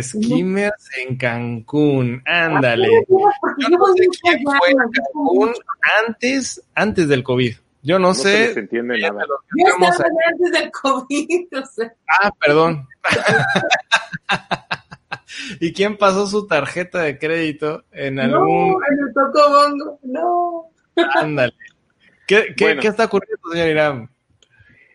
Skimmers en Cancún. Ándale. Yo no sé quién fue en Cancún antes, antes del COVID. Yo no, No sé. se les entiende nada. Yo estaba ahí. antes del COVID, o sea, Ah, perdón. ¿Y quién pasó su tarjeta de crédito en algún... no, me tocó bongo, no. Ándale. ¿Qué, qué, Bueno. qué está ocurriendo, señor Irán?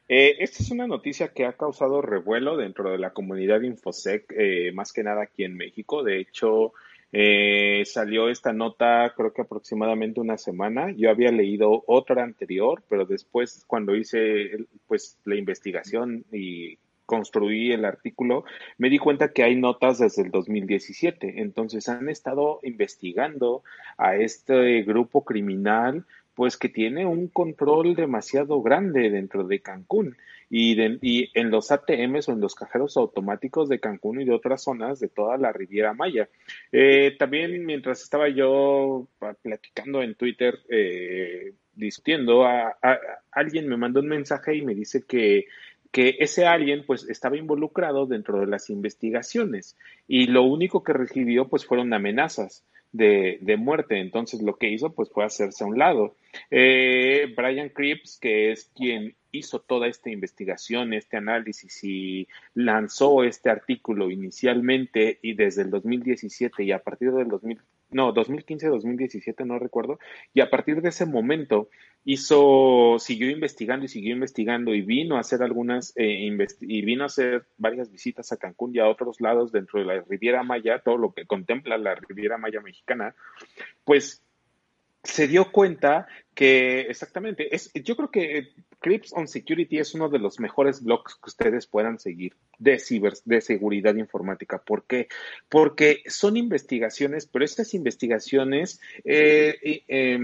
Eh, esta es una noticia que ha causado revuelo dentro de la comunidad Infosec, eh, más que nada aquí en México. De hecho, eh, salió esta nota creo que aproximadamente una semana. Yo había leído otra anterior, pero después cuando hice pues la investigación y construí el artículo, me di cuenta que hay notas desde el 2017. Entonces han estado investigando a este grupo criminal pues que tiene un control demasiado grande dentro de Cancún y, en los ATMs o en los cajeros automáticos de Cancún y de otras zonas de toda la Riviera Maya. Eh, también mientras estaba yo platicando en Twitter, eh, discutiendo, a- alguien me mandó un mensaje y me dice que que ese alguien pues estaba involucrado dentro de las investigaciones y lo único que recibió pues fueron amenazas de, de muerte. Entonces lo que hizo pues fue hacerse a un lado. Eh, Brian Cripps, que es quien hizo toda esta investigación, este análisis y lanzó este artículo inicialmente y desde el 2017 y a partir del 2000, no, 2015, 2017, no recuerdo, y a partir de ese momento hizo, siguió investigando y siguió investigando y vino a hacer algunas, eh, y vino a hacer varias visitas a Cancún y a otros lados dentro de la Riviera Maya, todo lo que contempla la Riviera Maya mexicana, pues se dio cuenta que exactamente, es, yo creo que Crips on Security es uno de los mejores blogs que ustedes puedan seguir de ciber, de seguridad informática. ¿Por qué? Porque son investigaciones, pero estas investigaciones eh, eh,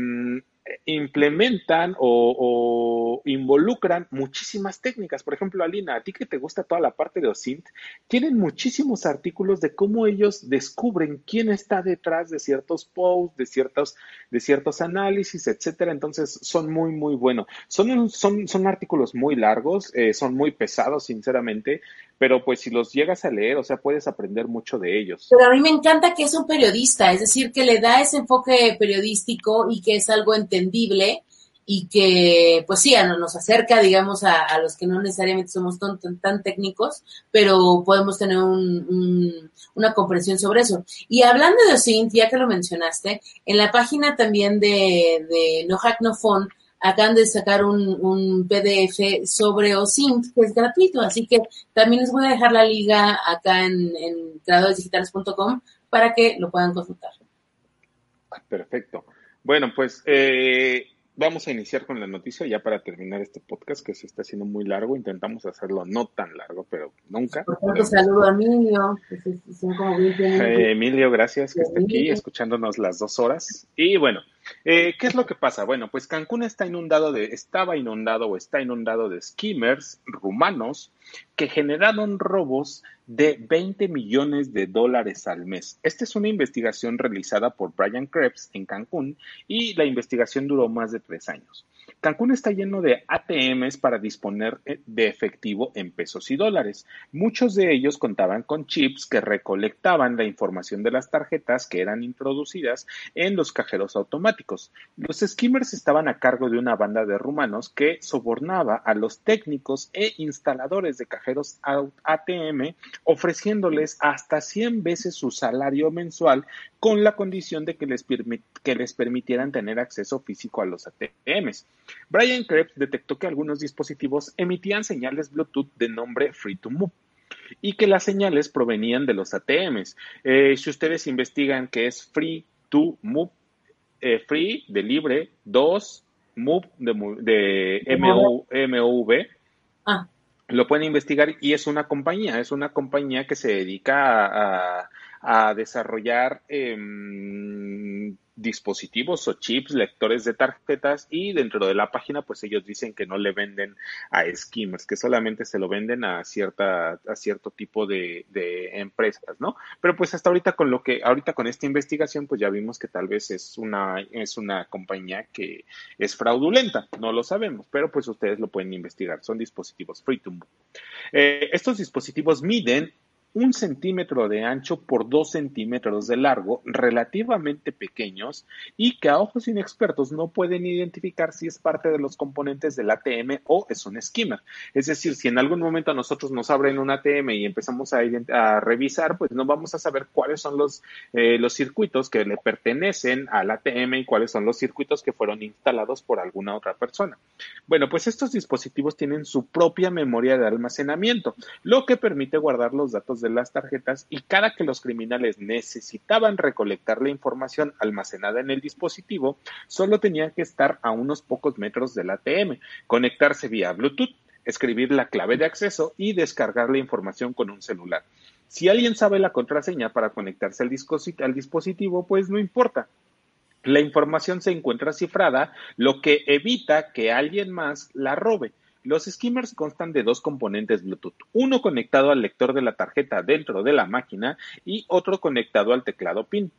implementan o, involucran muchísimas técnicas. Por ejemplo, Alina, a ti que te gusta toda la parte de OSINT, tienen muchísimos artículos de cómo ellos descubren quién está detrás de ciertos posts, de ciertos, de ciertos análisis, etcétera. Entonces, son muy, muy buenos. Son, son, son artículos muy largos, eh, son muy pesados, sinceramente, pero pues si los llegas a leer, o sea, puedes aprender mucho de ellos. Pero a mí me encanta que es un periodista, es decir, que le da ese enfoque periodístico y que es algo entendible y que, pues sí, nos acerca, digamos, a, a los que no necesariamente somos tan, tan, tan técnicos, pero podemos tener un- una comprensión sobre eso. Y hablando de OSINT, ya que lo mencionaste, en la página también de, de No Hack No Phone, acaban de sacar un, un PDF sobre OSINT que es gratuito, así que también les voy a dejar la liga acá en, en creadoresdigitales.com para que lo puedan consultar. Perfecto. Bueno, pues eh, vamos a iniciar con la noticia ya para terminar este podcast que se está haciendo muy largo. Intentamos hacerlo no tan largo, pero nunca. Un saludo a Emilio. Eh, Emilio, gracias que esté aquí escuchándonos las dos horas. Y bueno, eh, ¿qué es lo que pasa? Bueno, pues Cancún está inundado de, estaba inundado o está inundado de skimmers rumanos que generaron robos de 20 millones de dólares al mes. Esta es una investigación realizada por Brian Krebs en Cancún y la investigación duró más de tres años. Cancún está lleno de ATMs para disponer eh, de efectivo en pesos y dólares. Muchos de ellos contaban con chips que recolectaban la información de las tarjetas que eran introducidas en los cajeros automáticos. Los skimmers estaban a cargo de una banda de rumanos que sobornaba a los técnicos e instaladores de cajeros ATM ofreciéndoles hasta 100 veces su salario mensual con la condición de que les, que les permitieran tener acceso físico a los ATMs. Brian Krebs detectó que algunos dispositivos emitían señales Bluetooth de nombre Free to Move y que las señales provenían de los ATMs. Eh, si ustedes investigan que es Free to Move, eh, Free de libre, 2 Move de, de MOV, ah. lo pueden investigar y es una compañía, es una compañía que se dedica a a desarrollar em, dispositivos o chips, lectores de tarjetas y dentro de la página pues ellos dicen que no le venden a skimmers, que solamente se lo venden a cierta a cierto tipo de, de, empresas, ¿no? Pero pues hasta ahorita con lo que ahorita con esta investigación pues ya vimos que tal vez es una es una compañía que es fraudulenta, no lo sabemos, pero pues ustedes lo pueden investigar, son dispositivos free to. Eh, estos dispositivos miden un centímetro de ancho por dos centímetros de largo, relativamente pequeños y que a ojos inexpertos no pueden identificar si es parte de los componentes del ATM o es un skimmer. Es decir, si en algún momento nosotros nos abren un ATM y empezamos a, revisar, pues no vamos a saber cuáles son los, eh, los circuitos que le pertenecen al ATM y cuáles son los circuitos que fueron instalados por alguna otra persona. Bueno, pues estos dispositivos tienen su propia memoria de almacenamiento, lo que permite guardar los datos de las tarjetas y cada que los criminales necesitaban recolectar la información almacenada en el dispositivo, solo tenían que estar a unos pocos metros del ATM, conectarse vía Bluetooth, escribir la clave de acceso y descargar la información con un celular. Si alguien sabe la contraseña para conectarse al, al dispositivo, pues no importa, la información se encuentra cifrada, lo que evita que alguien más la robe. Los skimmers constan de dos componentes Bluetooth, uno conectado al lector de la tarjeta dentro de la máquina y otro conectado al teclado PIN.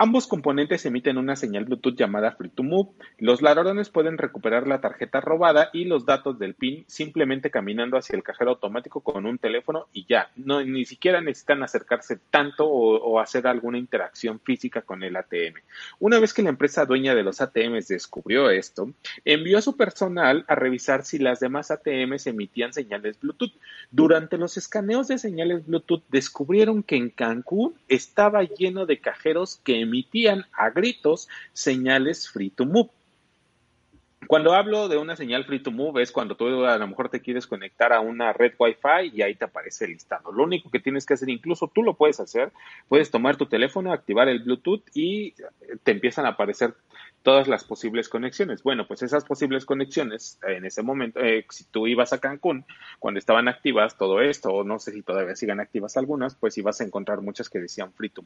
Ambos componentes emiten una señal Bluetooth llamada Free to Move. Los ladrones pueden recuperar la tarjeta robada y los datos del PIN simplemente caminando hacia el cajero automático con un teléfono y ya. No, ni siquiera necesitan acercarse tanto o, hacer alguna interacción física con el ATM. Una vez que la empresa dueña de los ATMs descubrió esto, envió a su personal a revisar si las demás ATMs emitían señales Bluetooth. Durante los escaneos de señales Bluetooth descubrieron que en Cancún estaba lleno de cajeros que emitían a gritos señales free to move. Cuando hablo de una señal free to move es cuando tú a lo mejor te quieres conectar a una red Wi-Fi y ahí te aparece el listado. Lo único que tienes que hacer, incluso tú lo puedes hacer, puedes tomar tu teléfono, activar el Bluetooth y te empiezan a aparecer todas las posibles conexiones. Bueno, pues esas posibles conexiones, en ese momento, eh, si tú ibas a Cancún, cuando estaban activas todo esto, o no sé si todavía sigan activas algunas, pues ibas a encontrar muchas que decían free to.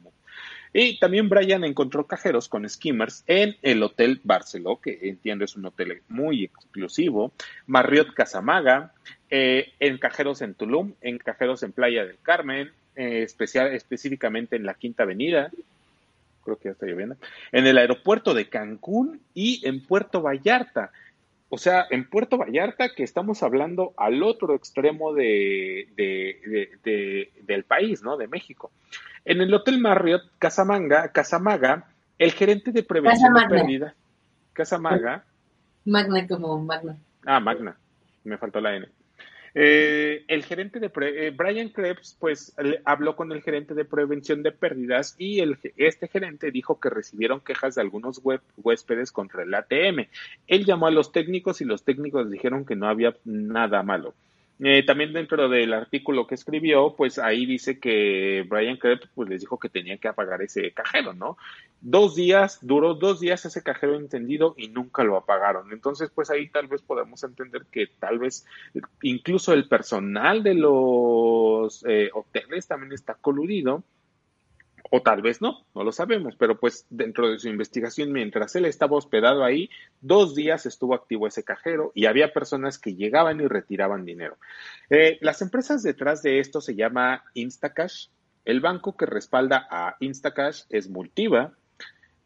Y también Brian encontró cajeros con skimmers en el Hotel Barceló, que entiendo es un hotel muy exclusivo, Marriott Casamaga, eh, en cajeros en Tulum, en cajeros en Playa del Carmen, eh, especial, específicamente en la Quinta Avenida, creo que ya está lloviendo, en el aeropuerto de Cancún y en Puerto Vallarta. O sea, en Puerto Vallarta, que estamos hablando al otro extremo de, del país, ¿no? De México. En el Hotel Marriott Casamanga, Casamaga, el gerente de prevención de pérdida, Casamaga. Magna como Magna. Ah, Magna. Me faltó la N. Eh, el gerente de eh, Brian Krebs, pues habló con el gerente de prevención de pérdidas y el, este gerente dijo que recibieron quejas de algunos huéspedes contra el ATM. Él llamó a los técnicos y los técnicos dijeron que no había nada malo. Eh, también dentro del artículo que escribió, pues ahí dice que Brian Krebs pues les dijo que tenían que apagar ese cajero, ¿no? Dos días, duró dos días ese cajero encendido y nunca lo apagaron. Entonces, pues ahí tal vez podemos entender que tal vez incluso el personal de los eh, hoteles también está coludido o tal vez no, no lo sabemos, pero pues dentro de su investigación, mientras él estaba hospedado ahí, dos días estuvo activo ese cajero y había personas que llegaban y retiraban dinero. Eh, las empresas detrás de esto se llama Instacash. El banco que respalda a Instacash es Multiva,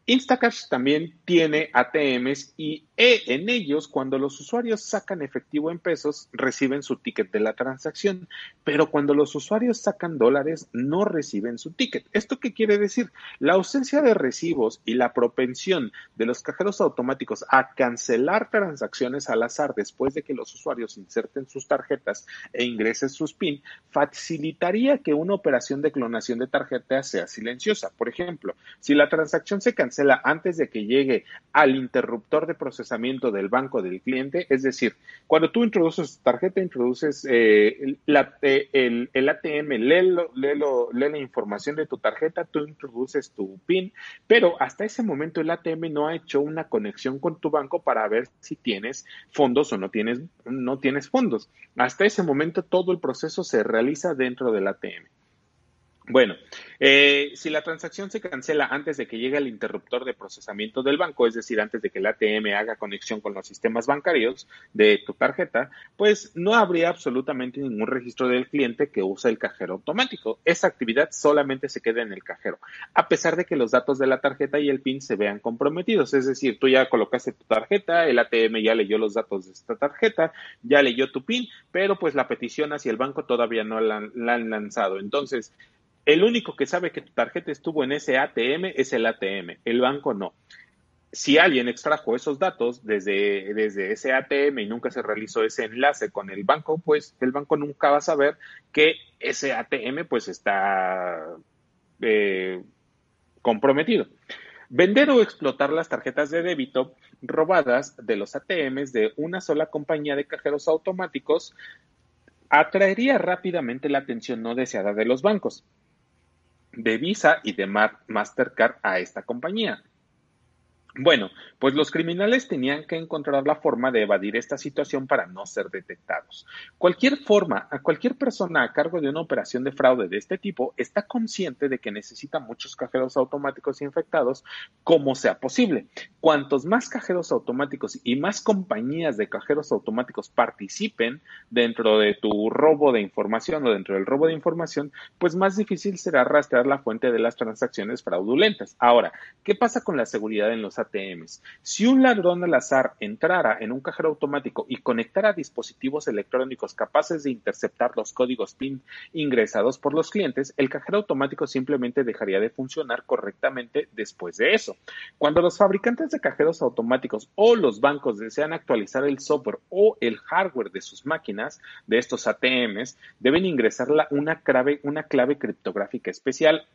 Instacash también tiene ATMs y e, en ellos, cuando los usuarios sacan efectivo en pesos, reciben su ticket de la transacción, pero cuando los usuarios sacan dólares, no reciben su ticket. ¿Esto qué quiere decir? La ausencia de recibos y la propensión de los cajeros automáticos a cancelar transacciones al azar después de que los usuarios inserten sus tarjetas e ingresen sus PIN, facilitaría que una operación de clonación de tarjetas sea silenciosa. Por ejemplo, si la transacción se cancela, antes de que llegue al interruptor de procesamiento del banco del cliente. Es decir, cuando tú introduces tu tarjeta, introduces eh, el, el, ATM, lee, lee la información de tu tarjeta, tú introduces tu PIN, pero hasta ese momento el ATM no ha hecho una conexión con tu banco para ver si tienes fondos o no tienes, no tienes fondos. Hasta ese momento todo el proceso se realiza dentro del ATM. Bueno, eh, si la transacción se cancela antes de que llegue el interruptor de procesamiento del banco, es decir, antes de que el ATM haga conexión con los sistemas bancarios de tu tarjeta, pues no habría absolutamente ningún registro del cliente que usa el cajero automático. Esa actividad solamente se queda en el cajero, a pesar de que los datos de la tarjeta y el PIN se vean comprometidos. Es decir, tú ya colocaste tu tarjeta, el ATM ya leyó los datos de esta tarjeta, ya leyó tu PIN, pero pues la petición hacia el banco todavía no la han lanzado. Entonces, el único que sabe que tu tarjeta estuvo en ese ATM es el ATM, el banco no. Si alguien extrajo esos datos desde, desde ese ATM y nunca se realizó ese enlace con el banco, pues el banco nunca va a saber que ese ATM pues está eh, comprometido. Vender o explotar las tarjetas de débito robadas de los ATMs de una sola compañía de cajeros automáticos atraería rápidamente la atención no deseada de los bancos de Visa y de Mastercard a esta compañía. Bueno, pues los criminales tenían que encontrar la forma de evadir esta situación para no ser detectados. Cualquier forma, a cualquier persona a cargo de una operación de fraude de este tipo está consciente de que necesita muchos cajeros automáticos infectados como sea posible. Cuantos más cajeros automáticos y más compañías de cajeros automáticos participen dentro de tu robo de información o dentro del robo de información, pues más difícil será rastrear la fuente de las transacciones fraudulentas. Ahora, ¿qué pasa con la seguridad en los Si un ladrón al azar entrara en un cajero automático y conectara dispositivos electrónicos capaces de interceptar los códigos PIN ingresados por los clientes, el cajero automático simplemente dejaría de funcionar correctamente después de eso. Cuando los fabricantes de cajeros automáticos o los bancos desean actualizar el software o el hardware de sus máquinas, de estos ATMs, deben ingresar una clave, una clave criptográfica especial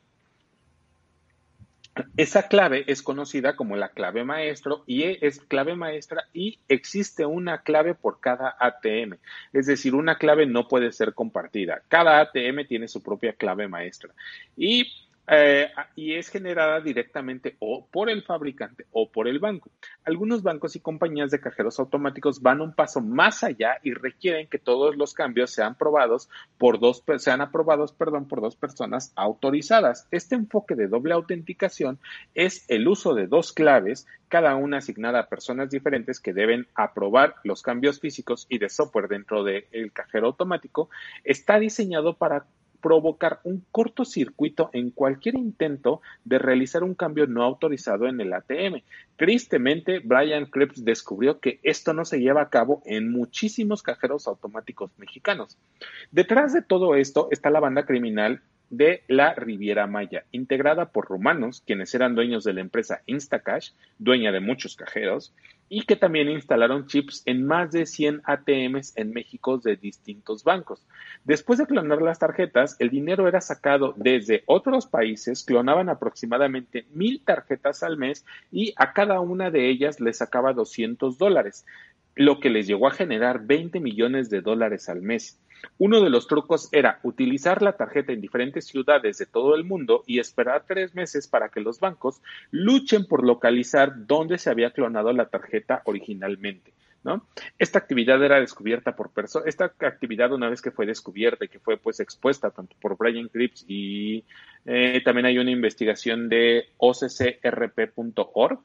esa clave es conocida como la clave maestro y es clave maestra y existe una clave por cada ATM. Es decir, una clave no puede ser compartida. Cada ATM tiene su propia clave maestra. Y eh, y es generada directamente o por el fabricante o por el banco. Algunos bancos y compañías de cajeros automáticos van un paso más allá y requieren que todos los cambios sean probados por dos, sean aprobados, perdón, por dos personas autorizadas. Este enfoque de doble autenticación es el uso de dos claves, cada una asignada a personas diferentes que deben aprobar los cambios físicos y de software dentro del cajero automático. Está diseñado para provocar un cortocircuito en cualquier intento de realizar un cambio no autorizado en el ATM. Tristemente, Brian Krebs descubrió que esto no se lleva a cabo en muchísimos cajeros automáticos mexicanos. Detrás de todo esto está la banda criminal de la Riviera Maya, integrada por rumanos, quienes eran dueños de la empresa Instacash, dueña de muchos cajeros, y que también instalaron chips en más de 100 ATMs en México de distintos bancos. Después de clonar las tarjetas, el dinero era sacado desde otros países, clonaban aproximadamente mil tarjetas al mes y a cada una de ellas les sacaba 200 dólares, lo que les llegó a generar 20 millones de dólares al mes. Uno de los trucos era utilizar la tarjeta en diferentes ciudades de todo el mundo y esperar tres meses para que los bancos luchen por localizar dónde se había clonado la tarjeta originalmente. ¿No? Esta actividad era descubierta por personas, esta actividad una vez que fue descubierta y que fue pues expuesta tanto por Brian Cripps y eh, también hay una investigación de occrp.org,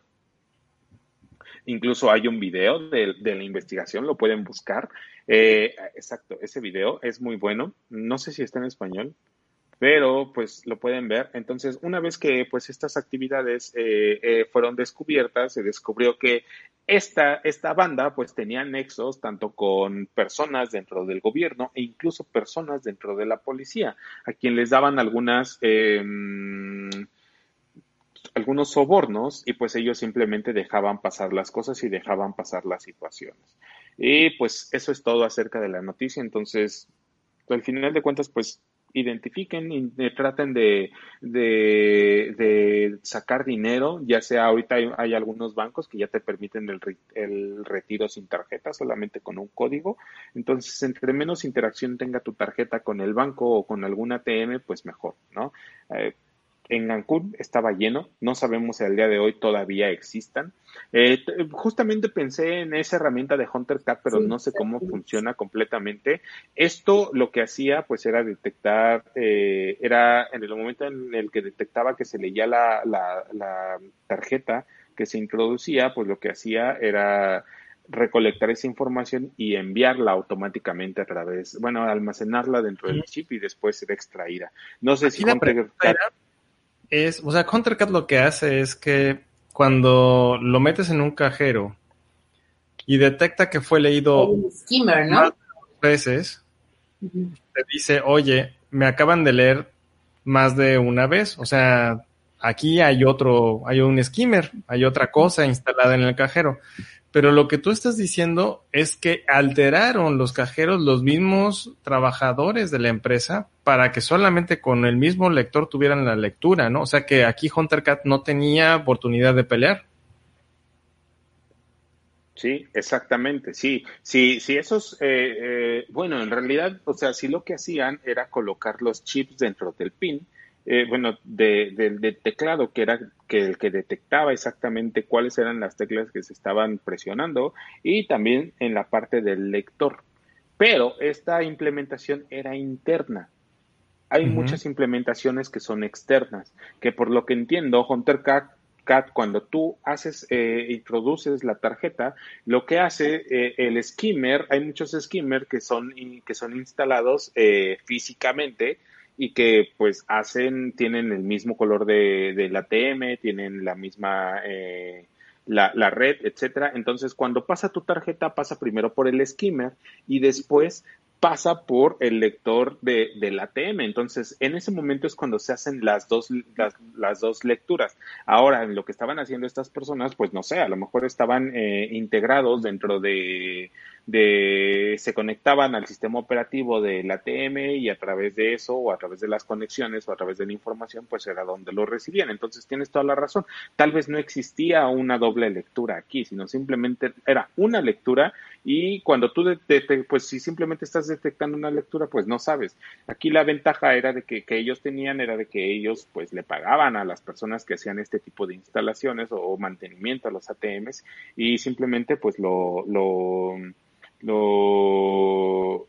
incluso hay un video de, la investigación, lo pueden buscar. Eh, exacto, ese video es muy bueno, no sé si está en español, pero pues lo pueden ver. Entonces, una vez que pues estas actividades eh, eh, fueron descubiertas, se descubrió que esta, esta banda pues tenía nexos tanto con personas dentro del gobierno e incluso personas dentro de la policía, a quien les daban algunas... Em, algunos sobornos y pues ellos simplemente dejaban pasar las cosas y dejaban pasar las situaciones. Y pues eso es todo acerca de la noticia. Entonces, al final de cuentas, pues identifiquen y traten de, de, sacar dinero, ya sea ahorita hay, algunos bancos que ya te permiten el, el, retiro sin tarjeta, solamente con un código. Entonces, entre menos interacción tenga tu tarjeta con el banco o con algún ATM, pues mejor, ¿no? Eh, en Cancún estaba lleno, no sabemos si al día de hoy todavía existan. Eh, justamente pensé en esa herramienta de Hunter Cat, pero no sé cómo funciona completamente. Esto lo que hacía, pues, era detectar, eh, era en el momento en el que detectaba que se leía la, la, tarjeta que se introducía, pues lo que hacía era recolectar esa información y enviarla automáticamente a través, bueno, almacenarla dentro del chip y después ser extraída. No sé si Hunter Cat es, o sea, CounterCat lo que hace es que cuando lo metes en un cajero y detecta que fue leído skimmer, veces, te dice, oye, me acaban de leer más de una vez, o sea, aquí hay otro, hay un skimmer, hay otra cosa instalada en el cajero. Pero lo que tú estás diciendo es que alteraron los cajeros los mismos trabajadores de la empresa para que solamente con el mismo lector tuvieran la lectura, ¿no? O sea que aquí HunterCat no tenía oportunidad de pelear. Sí, exactamente, sí, sí, sí, esos, eh, eh, bueno, en realidad, o sea, sí lo que hacían era colocar los chips dentro del pin eh, bueno, del teclado, que era que el que detectaba exactamente cuáles eran las teclas que se estaban presionando y también en la parte del lector. Pero esta implementación era interna. Hay muchas implementaciones que son externas, que por lo que entiendo, Hunter Cat cuando tú haces, eh, introduces la tarjeta, lo que hace eh, el skimmer, hay muchos skimmer que son, que son instalados eh, físicamente y que pues hacen, tienen el mismo color de, del ATM, tienen la misma, eh, la, la, red, etcétera. Entonces, cuando pasa tu tarjeta, pasa primero por el skimmer y después pasa por el lector de, del ATM. Entonces, en ese momento es cuando se hacen las dos, las, las, dos lecturas. Ahora, en lo que estaban haciendo estas personas, pues no sé, a lo mejor estaban eh, integrados dentro de, de se conectaban al sistema operativo del ATM y a través de eso o a través de las conexiones o a través de la información pues era donde lo recibían. Entonces tienes toda la razón. Tal vez no existía una doble lectura aquí, sino simplemente era una lectura y cuando tú pues si simplemente estás detectando una lectura pues no sabes. Aquí la ventaja era de que, que ellos tenían era de que ellos pues le pagaban a las personas que hacían este tipo de instalaciones o, mantenimiento a los ATMs y simplemente pues lo, lo lo,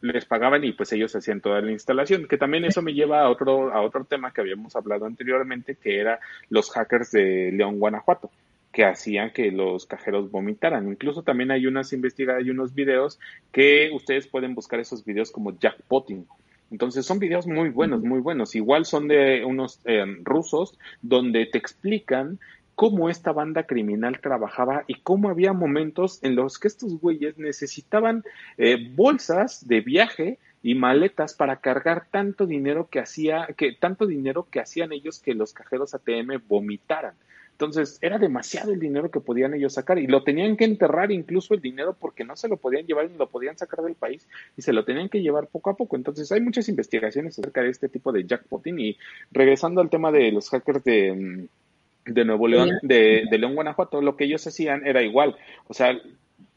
les pagaban y pues ellos hacían toda la instalación, que también eso me lleva a otro, a otro tema que habíamos hablado anteriormente, que era los hackers de León, Guanajuato que hacían que los cajeros vomitaran. Incluso también hay unas investigaciones, hay unos videos que ustedes pueden buscar esos videos como jackpotting. Entonces son videos muy buenos, muy buenos. Igual son de unos eh, rusos donde te explican cómo esta banda criminal trabajaba y cómo había momentos en los que estos güeyes necesitaban eh, bolsas de viaje y maletas para cargar tanto dinero que hacía, que tanto dinero que hacían ellos que los cajeros ATM vomitaran. Entonces era demasiado el dinero que podían ellos sacar y lo tenían que enterrar incluso el dinero porque no se lo podían llevar ni lo podían sacar del país y se lo tenían que llevar poco a poco. Entonces hay muchas investigaciones acerca de este tipo de jackpotting y regresando al tema de los hackers de mm, de Nuevo León, de, León, Guanajuato, lo que ellos hacían era igual. O sea,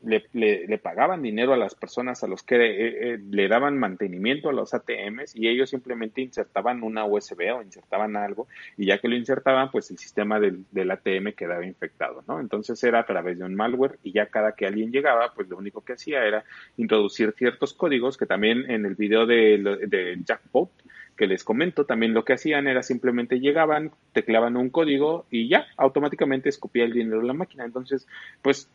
le, le, pagaban dinero a las personas a los que eh, eh, le daban mantenimiento a los ATMs y ellos simplemente insertaban una USB o insertaban algo y ya que lo insertaban, pues el sistema del, del, ATM quedaba infectado, ¿no? Entonces era a través de un malware y ya cada que alguien llegaba, pues lo único que hacía era introducir ciertos códigos que también en el video de, de Jackpot que les comento, también lo que hacían era simplemente llegaban, tecleaban un código y ya automáticamente escupía el dinero de la máquina. Entonces, pues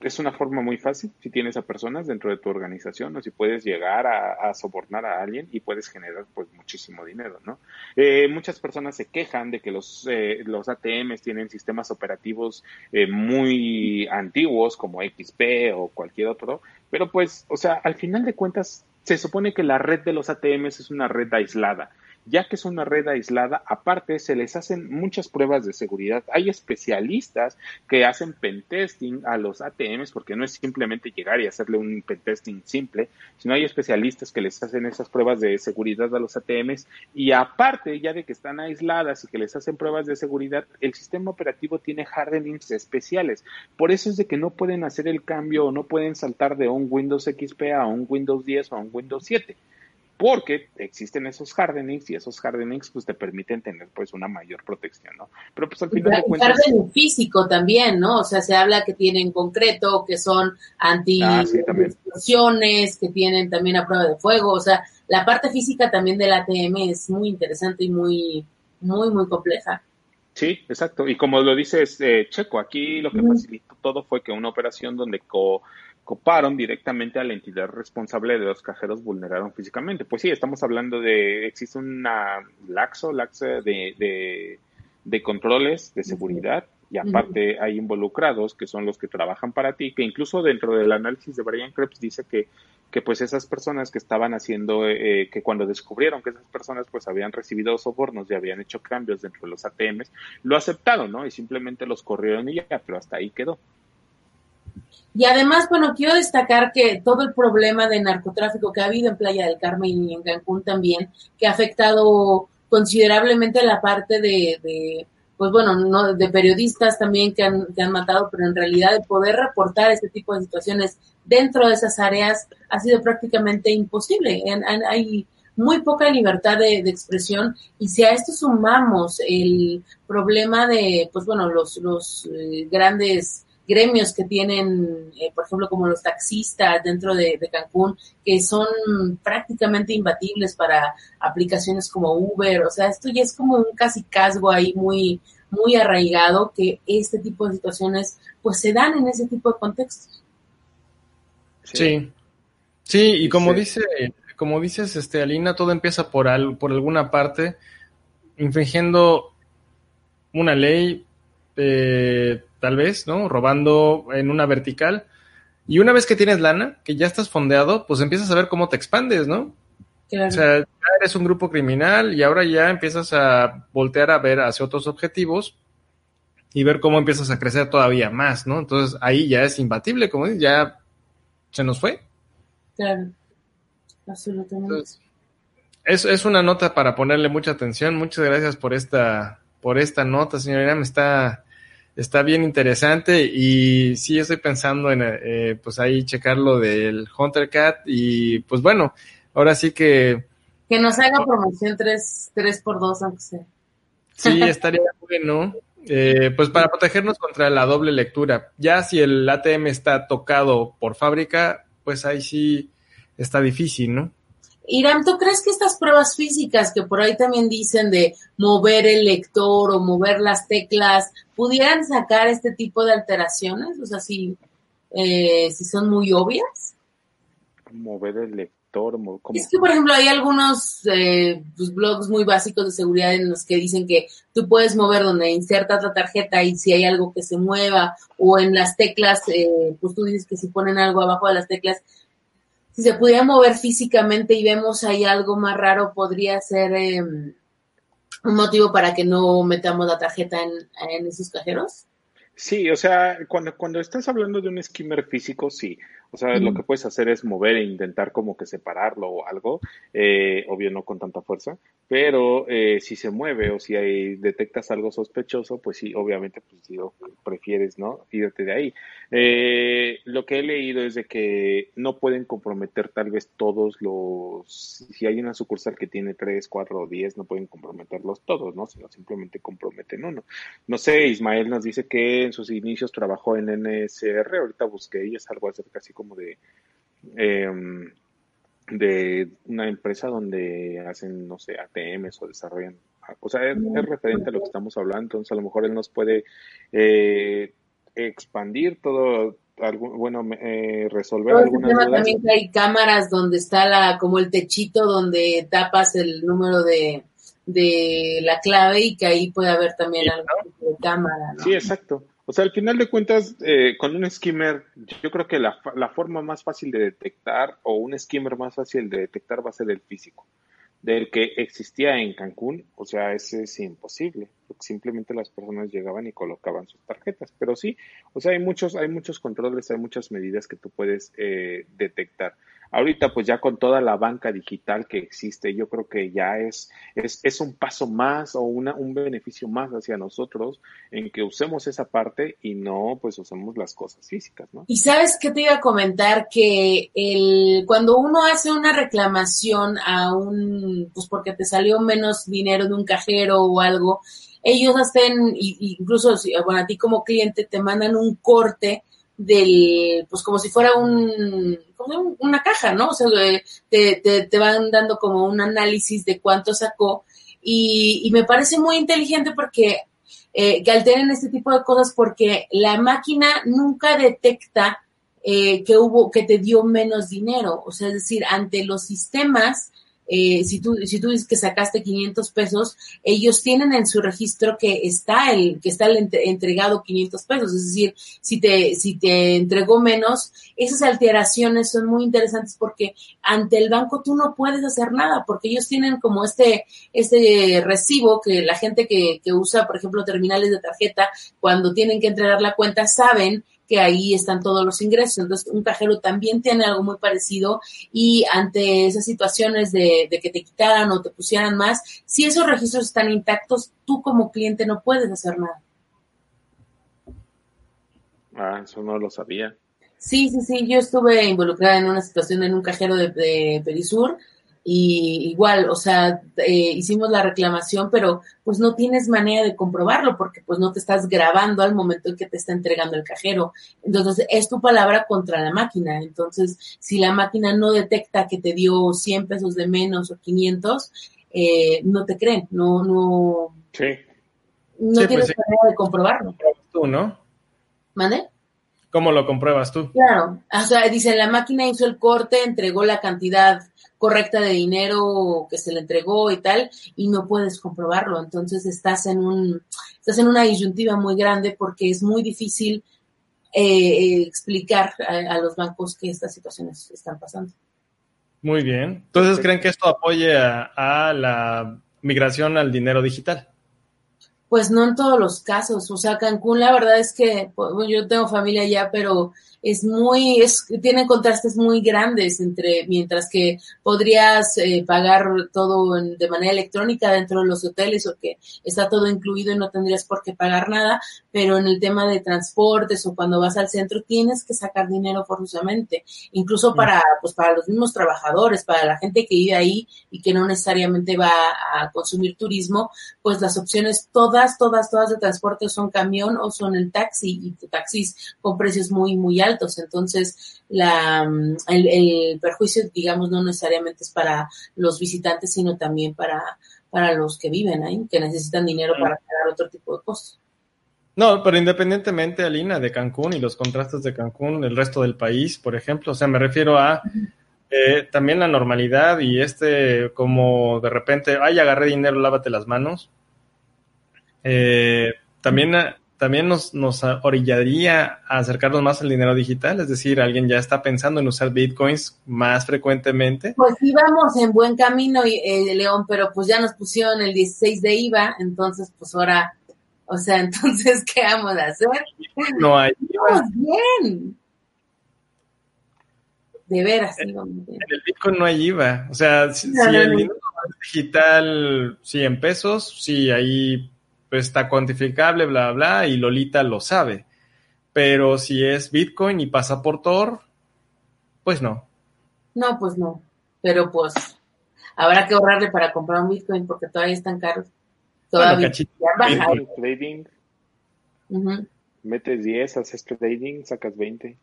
es una forma muy fácil si tienes a personas dentro de tu organización o si puedes llegar a, sobornar a alguien y puedes generar pues muchísimo dinero, ¿no? Eh, muchas personas se quejan de que los, eh, los ATMs tienen sistemas operativos eh, muy antiguos como XP o cualquier otro, pero pues, o sea, al final de cuentas se supone que la red de los ATMs es una red aislada ya que es una red aislada, aparte se les hacen muchas pruebas de seguridad. Hay especialistas que hacen pentesting a los ATMs, porque no es simplemente llegar y hacerle un pentesting simple, sino hay especialistas que les hacen esas pruebas de seguridad a los ATMs y aparte ya de que están aisladas y que les hacen pruebas de seguridad, el sistema operativo tiene hardenings especiales. Por eso es de que no pueden hacer el cambio o no pueden saltar de un Windows XP a un Windows 10 o a un Windows 7 porque existen esos hardenings y esos hardenings pues te permiten tener pues una mayor protección, ¿no? Pero pues al final de cuentas... Hardening físico también, ¿no? O sea, se habla que tienen concreto, que son anti ah, explosiones, que tienen también a prueba de fuego, o sea, la parte física también del ATM es muy interesante y muy, muy, muy compleja. Sí, exacto. Y como lo dices, eh, Checo, aquí lo que facilitó todo fue que una operación donde co coparon directamente a la entidad responsable de los cajeros vulneraron físicamente. Pues sí, estamos hablando de, existe una laxo, laxo de, de, controles de seguridad y aparte hay involucrados que son los que trabajan para ti, que incluso dentro del análisis de Brian Krebs dice que, que pues esas personas que estaban haciendo, eh, que cuando descubrieron que esas personas pues habían recibido sobornos y habían hecho cambios dentro de los ATMs, lo aceptaron, ¿no? Y simplemente los corrieron y ya, pero hasta ahí quedó. Y además, bueno, quiero destacar que todo el problema de narcotráfico que ha habido en Playa del Carmen y en Cancún también, que ha afectado considerablemente la parte de, pues bueno, no, de periodistas también que han, que han matado, pero en realidad de poder reportar este tipo de situaciones dentro de esas áreas ha sido prácticamente imposible. hay muy poca libertad de, expresión y si a esto sumamos el problema de, pues bueno, los, los eh, grandes gremios que tienen, eh, por ejemplo, como los taxistas dentro de, Cancún, que son prácticamente imbatibles para aplicaciones como Uber. O sea, esto ya es como un casi casgo ahí muy, muy arraigado que este tipo de situaciones pues se dan en ese tipo de contextos. Sí. Sí, y como dice, como dices, este Alina, todo empieza por al, por alguna parte, infringiendo una ley, eh, tal vez, ¿no? Robando en una vertical. Y una vez que tienes lana, que ya estás fondeado, pues empiezas a ver cómo te expandes, ¿no? O sea, ya eres un grupo criminal y ahora ya empiezas a voltear a ver hacia otros objetivos y ver cómo empiezas a crecer todavía más, ¿no? Entonces ahí ya es imbatible, como dices, ya se nos fue. Claro, absolutamente. es, es una nota para ponerle mucha atención. Muchas gracias por esta, por esta nota, señorita. Me está está bien interesante y sí estoy pensando en eh, pues ahí checar lo del Hunter Cat y pues bueno, ahora sí que... Que nos haga promoción 3, 3 por 2 aunque sea. Sí, estaría bueno. Eh, pues para protegernos contra la doble lectura. Ya si el ATM está tocado por fábrica, pues ahí sí está difícil, ¿no? Iram, ¿tú crees que estas pruebas físicas que por ahí también dicen de mover el lector o mover las teclas, pudieran sacar este tipo de alteraciones? O sea, si, eh, si son muy obvias. Mover el lector. Es que, por ejemplo, hay algunos eh, pues, blogs muy básicos de seguridad en los que dicen que tú puedes mover donde insertas la tarjeta y si hay algo que se mueva o en las teclas, eh, pues tú dices que si ponen algo abajo de las teclas, si se pudiera mover físicamente y vemos ahí algo más raro, podría ser em, un motivo para que no metamos la tarjeta en, esos cajeros. Sí, o sea, cuando, cuando estás hablando de un skimmer físico, sí. O sea, lo que puedes hacer es mover e intentar como que separarlo o algo, eh, obvio no con tanta fuerza, pero eh, si se mueve o si hay, detectas algo sospechoso, pues sí, obviamente, pues si prefieres, ¿no? Irte de ahí. Eh, lo que he leído es de que no pueden comprometer tal vez todos los, si hay una sucursal que tiene tres, cuatro o diez, no pueden comprometerlos todos, ¿no? Sino simplemente comprometen uno. No sé, Ismael nos dice que en sus inicios trabajó en NSR, ahorita busqué y es algo acerca así como de, em, de una empresa donde hacen, no sé, ATMs o desarrollan, o sea, es, referente a lo que estamos hablando, entonces a lo mejor él nos puede eh, expandir todo, algún, bueno, eh, resolver todo algunas dudas. También que hay cámaras donde está la, como el techito donde tapas el número de, de la clave y que ahí puede haber también algo de cámara. ¿no? Sí, exacto. O sea, al final de cuentas, eh, con un skimmer, yo creo que la, la, forma más fácil de detectar o un skimmer más fácil de detectar va a ser el físico. Del que existía en Cancún, o sea, ese es imposible, simplemente las personas llegaban y colocaban sus tarjetas. Pero sí, o sea, hay muchos, hay muchos controles, hay muchas medidas que tú puedes eh, detectar. Ahorita, pues ya con toda la banca digital que existe, yo creo que ya es, es, es un paso más o una, un beneficio más hacia nosotros en que usemos esa parte y no, pues usemos las cosas físicas, ¿no? Y sabes qué te iba a comentar que el, cuando uno hace una reclamación a un, pues porque te salió menos dinero de un cajero o algo, ellos hacen, incluso, bueno, a ti como cliente te mandan un corte del, pues como si fuera un, como una caja, ¿no? O sea, te, te, te, van dando como un análisis de cuánto sacó y, y me parece muy inteligente porque eh, que alteren este tipo de cosas porque la máquina nunca detecta eh, que hubo, que te dio menos dinero. O sea, es decir, ante los sistemas, eh, si, tú, si tú dices que sacaste 500 pesos, ellos tienen en su registro que está el, que está el entregado 500 pesos. Es decir, si te, si te entregó menos, esas alteraciones son muy interesantes porque ante el banco tú no puedes hacer nada porque ellos tienen como este, este recibo que la gente que, que usa, por ejemplo, terminales de tarjeta, cuando tienen que entregar la cuenta, saben que ahí están todos los ingresos. Entonces, un cajero también tiene algo muy parecido y ante esas situaciones de, que te quitaran o te pusieran más, si esos registros están intactos, tú como cliente no puedes hacer nada. Ah, eso no lo sabía. Sí, sí, sí, yo estuve involucrada en una situación en un cajero de, de Perisur y igual, o sea, eh, hicimos la reclamación, pero pues no tienes manera de comprobarlo porque pues no te estás grabando al momento en que te está entregando el cajero. Entonces, es tu palabra contra la máquina. Entonces, si la máquina no detecta que te dio 100 pesos de menos o 500, eh, no te creen, no, no. Sí. No pues tienes manera de comprobarlo. Tú, ¿no? ¿Mande? ¿Cómo lo compruebas tú? Claro, o sea, dice, la máquina hizo el corte, entregó la cantidad correcta de dinero que se le entregó y tal, y no puedes comprobarlo. Entonces estás en un, estás en una disyuntiva muy grande porque es muy difícil eh, explicar a, los bancos que estas situaciones están pasando. Muy bien. Entonces, ¿creen que esto apoye a la migración al dinero digital? Pues no en todos los casos. O sea, Cancún, la verdad es que pues, yo tengo familia allá, pero es muy, es, tiene contrastes muy grandes entre, mientras que podrías eh, pagar todo de manera electrónica dentro de los hoteles o que está todo incluido y no tendrías por qué pagar nada, pero en el tema de transportes o cuando vas al centro tienes que sacar dinero forzosamente, incluso para, pues para los mismos trabajadores, para la gente que vive ahí y que no necesariamente va a consumir turismo, pues las opciones todas, todas, todas de transporte son camión o son el taxi y taxis con precios muy, muy altos entonces, la, mm, el, perjuicio, digamos, no necesariamente es para los visitantes, sino también para, para los que viven ahí, que necesitan dinero para pagar otro tipo de cosas. No, pero independientemente, Alina, de Cancún y los contrastes de Cancún, el resto del país, por ejemplo, o sea, me refiero a eh, también la normalidad y este, como de repente, ay, agarré dinero, lávate las manos. Eh, también también nos, nos orillaría a acercarnos más al dinero digital, es decir, alguien ya está pensando en usar bitcoins más frecuentemente. Pues íbamos en buen camino, eh, León, pero pues ya nos pusieron el 16 de IVA, entonces pues ahora, o sea, entonces, ¿qué vamos a hacer? No hay IVA. bien. de veras. En, el Bitcoin no hay IVA. O sea, si, el dinero digital, sí, en pesos, sí, ahí pues, está cuantificable, bla, bla, y Lolita lo sabe. Pero si es Bitcoin y pasa por Tor, pues no. No, pues no. Pero pues habrá que ahorrarle para comprar un Bitcoin porque todavía están caros. Todavía. Bueno, trading. Metes 10, haces trading, sacas 20.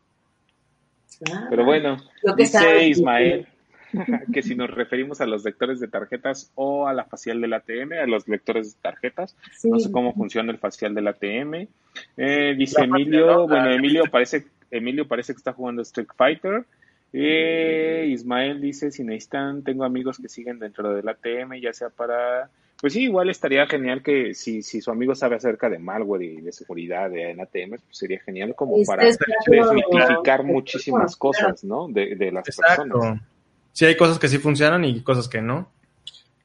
Ah, Pero bueno, dice Ismael que si nos referimos a los lectores de tarjetas o a la facial del ATM, a los lectores de tarjetas, no sé cómo funciona el facial del ATM. Eh, dice Emilio, bueno, Emilio parece, Emilio parece que está jugando Street Fighter. Eh, Ismael dice, si necesitan, tengo amigos que siguen dentro del ATM, ya sea para... Pues sí, igual estaría genial que si, si su amigo sabe acerca de malware y de seguridad de, en ATM, pues sería genial como para desmitificar muchísimas cosas, ¿no? De, de las personas. Sí hay cosas que sí funcionan y cosas que no.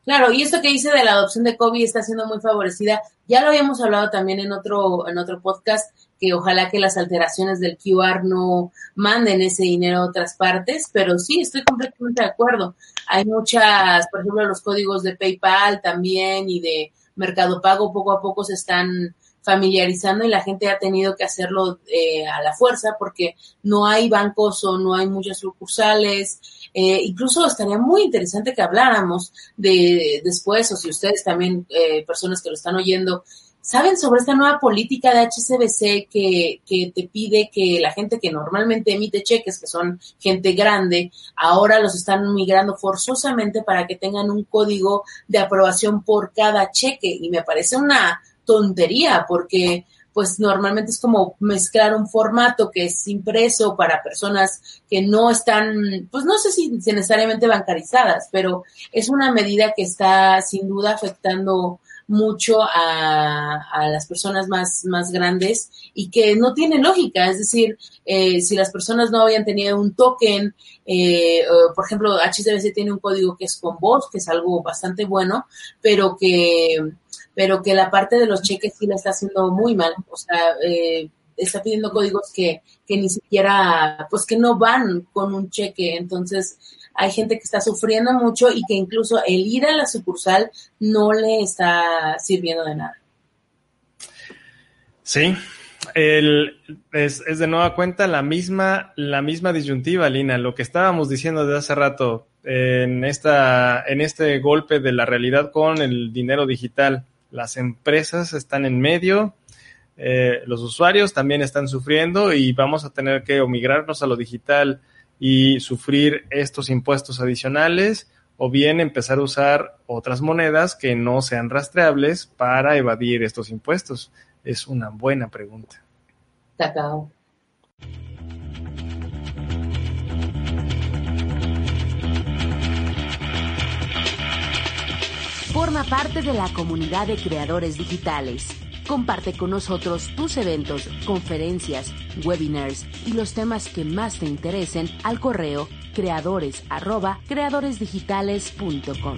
Claro, y esto que dice de la adopción de COVID está siendo muy favorecida. Ya lo habíamos hablado también en otro, en otro podcast, que ojalá que las alteraciones del QR no manden ese dinero a otras partes, pero sí, estoy completamente de acuerdo. Hay muchas, por ejemplo, los códigos de PayPal también y de Mercado Pago poco a poco se están familiarizando y la gente ha tenido que hacerlo eh, a la fuerza porque no hay bancos o no hay muchas sucursales eh, incluso estaría muy interesante que habláramos de después, o si ustedes también, eh, personas que lo están oyendo, ¿saben sobre esta nueva política de HCBC que, que te pide que la gente que normalmente emite cheques, que son gente grande, ahora los están migrando forzosamente para que tengan un código de aprobación por cada cheque? Y me parece una tontería porque pues normalmente es como mezclar un formato que es impreso para personas que no están, pues no sé si, necesariamente bancarizadas, pero es una medida que está sin duda afectando mucho a, las personas más, más grandes y que no tiene lógica. Es decir, eh, si las personas no habían tenido un token, eh, por ejemplo, HSBC tiene un código que es con voz, que es algo bastante bueno, pero que pero que la parte de los cheques sí la está haciendo muy mal. O sea, eh, está pidiendo códigos que, que ni siquiera, pues que no van con un cheque. Entonces, hay gente que está sufriendo mucho y que incluso el ir a la sucursal no le está sirviendo de nada. Sí, el, es, es, de nueva cuenta la misma, la misma disyuntiva, Lina, lo que estábamos diciendo desde hace rato en, esta, en este golpe de la realidad con el dinero digital las empresas están en medio, eh, los usuarios también están sufriendo y vamos a tener que migrarnos a lo digital y sufrir estos impuestos adicionales o bien empezar a usar otras monedas que no sean rastreables para evadir estos impuestos. Es una buena pregunta. Forma parte de la comunidad de creadores digitales. Comparte con nosotros tus eventos, conferencias, webinars y los temas que más te interesen al correo creadores creadoresdigitales.com.